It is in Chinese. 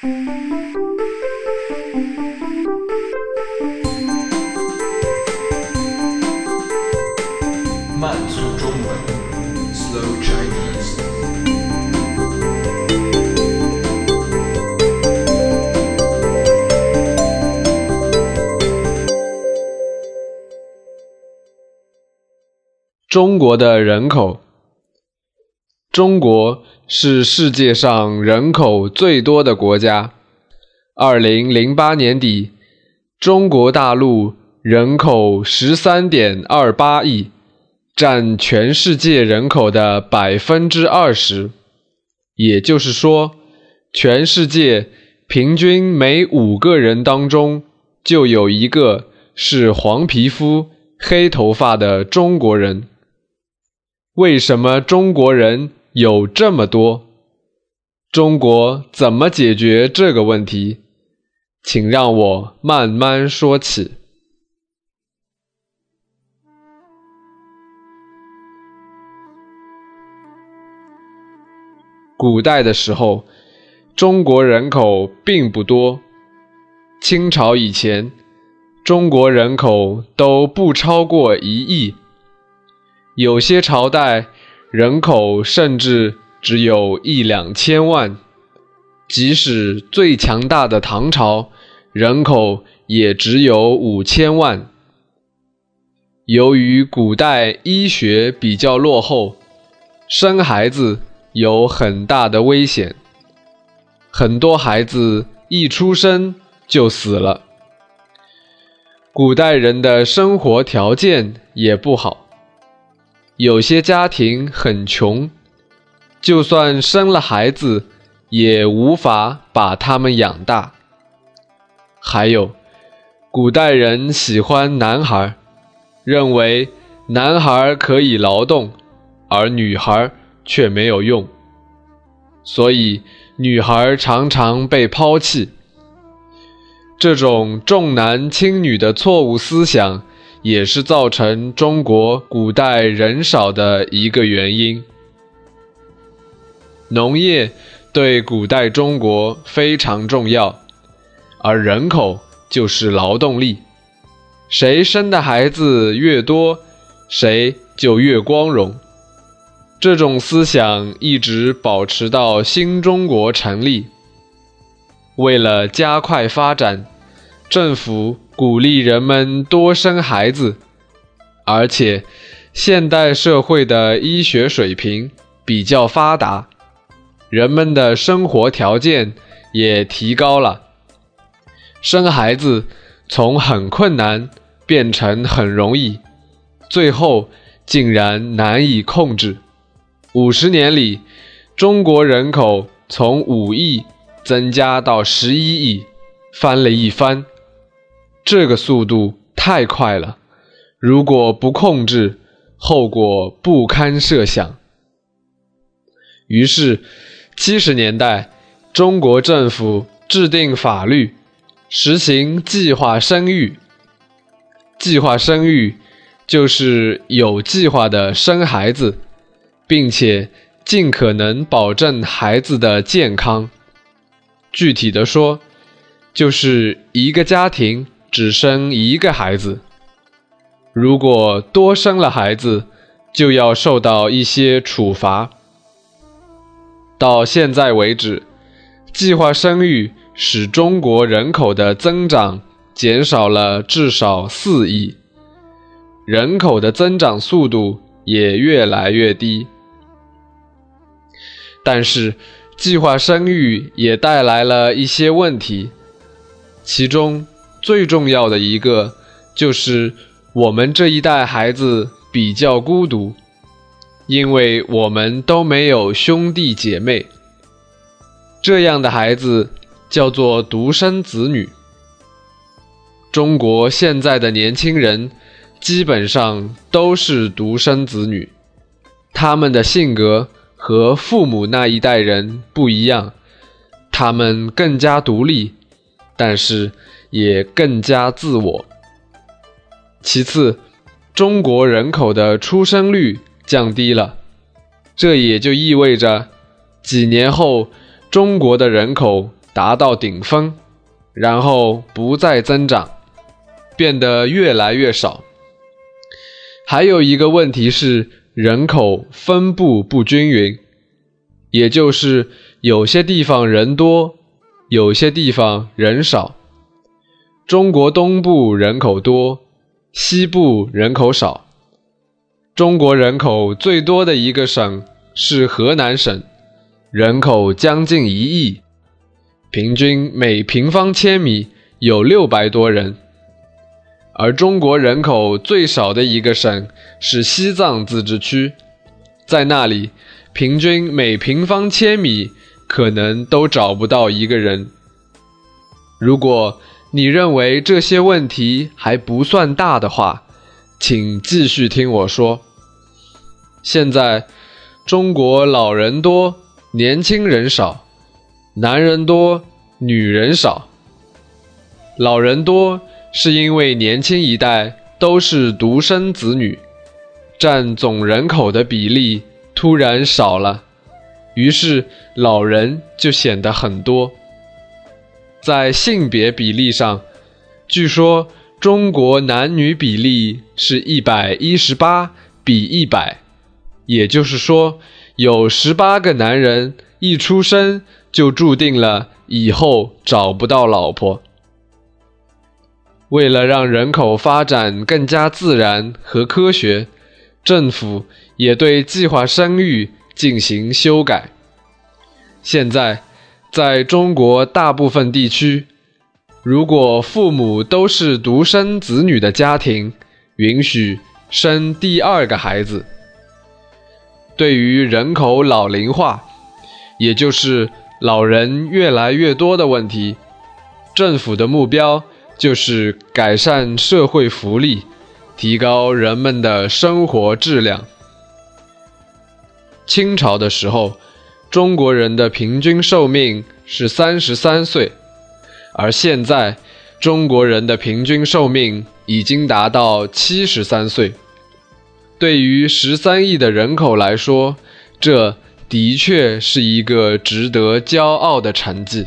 慢速中文，Slow Chinese。中国的人口，中国是世界上人口最多的国家。二零零八年底，中国大陆人口十三点二八亿，占全世界人口的百分之二十。也就是说，全世界平均每五个人当中就有一个是黄皮肤、黑头发的中国人。为什么中国人有这么多？中国怎么解决这个问题？请让我慢慢说起。古代的时候，中国人口并不多。清朝以前，中国人口都不超过一亿。有些朝代人口甚至只有一两千万，即使最强大的唐朝，人口也只有五千万。由于古代医学比较落后，生孩子有很大的危险，很多孩子一出生就死了。古代人的生活条件也不好。有些家庭很穷，就算生了孩子，也无法把他们养大。还有，古代人喜欢男孩，认为男孩可以劳动，而女孩却没有用，所以女孩常常被抛弃。这种重男轻女的错误思想。也是造成中国古代人少的一个原因。农业对古代中国非常重要，而人口就是劳动力，谁生的孩子越多，谁就越光荣。这种思想一直保持到新中国成立。为了加快发展，政府。鼓励人们多生孩子，而且现代社会的医学水平比较发达，人们的生活条件也提高了，生孩子从很困难变成很容易，最后竟然难以控制。五十年里，中国人口从五亿增加到十一亿，翻了一番。这个速度太快了，如果不控制，后果不堪设想。于是，七十年代，中国政府制定法律，实行计划生育。计划生育就是有计划的生孩子，并且尽可能保证孩子的健康。具体的说，就是一个家庭。只生一个孩子，如果多生了孩子，就要受到一些处罚。到现在为止，计划生育使中国人口的增长减少了至少四亿，人口的增长速度也越来越低。但是，计划生育也带来了一些问题，其中。最重要的一个就是我们这一代孩子比较孤独，因为我们都没有兄弟姐妹。这样的孩子叫做独生子女。中国现在的年轻人基本上都是独生子女，他们的性格和父母那一代人不一样，他们更加独立，但是。也更加自我。其次，中国人口的出生率降低了，这也就意味着几年后中国的人口达到顶峰，然后不再增长，变得越来越少。还有一个问题是人口分布不均匀，也就是有些地方人多，有些地方人少。中国东部人口多，西部人口少。中国人口最多的一个省是河南省，人口将近一亿，平均每平方千米有六百多人。而中国人口最少的一个省是西藏自治区，在那里，平均每平方千米可能都找不到一个人。如果你认为这些问题还不算大的话，请继续听我说。现在，中国老人多，年轻人少；男人多，女人少。老人多是因为年轻一代都是独生子女，占总人口的比例突然少了，于是老人就显得很多。在性别比例上，据说中国男女比例是一百一十八比一百。也就是说，有十八个男人一出生就注定了以后找不到老婆。为了让人口发展更加自然和科学，政府也对计划生育进行修改。现在，在中国大部分地区，如果父母都是独生子女的家庭，允许生第二个孩子。对于人口老龄化，也就是老人越来越多的问题，政府的目标就是改善社会福利，提高人们的生活质量。清朝的时候，中国人的平均寿命是三十三岁，而现在中国人的平均寿命已经达到七十三岁。对于十三亿的人口来说，这的确是一个值得骄傲的成绩。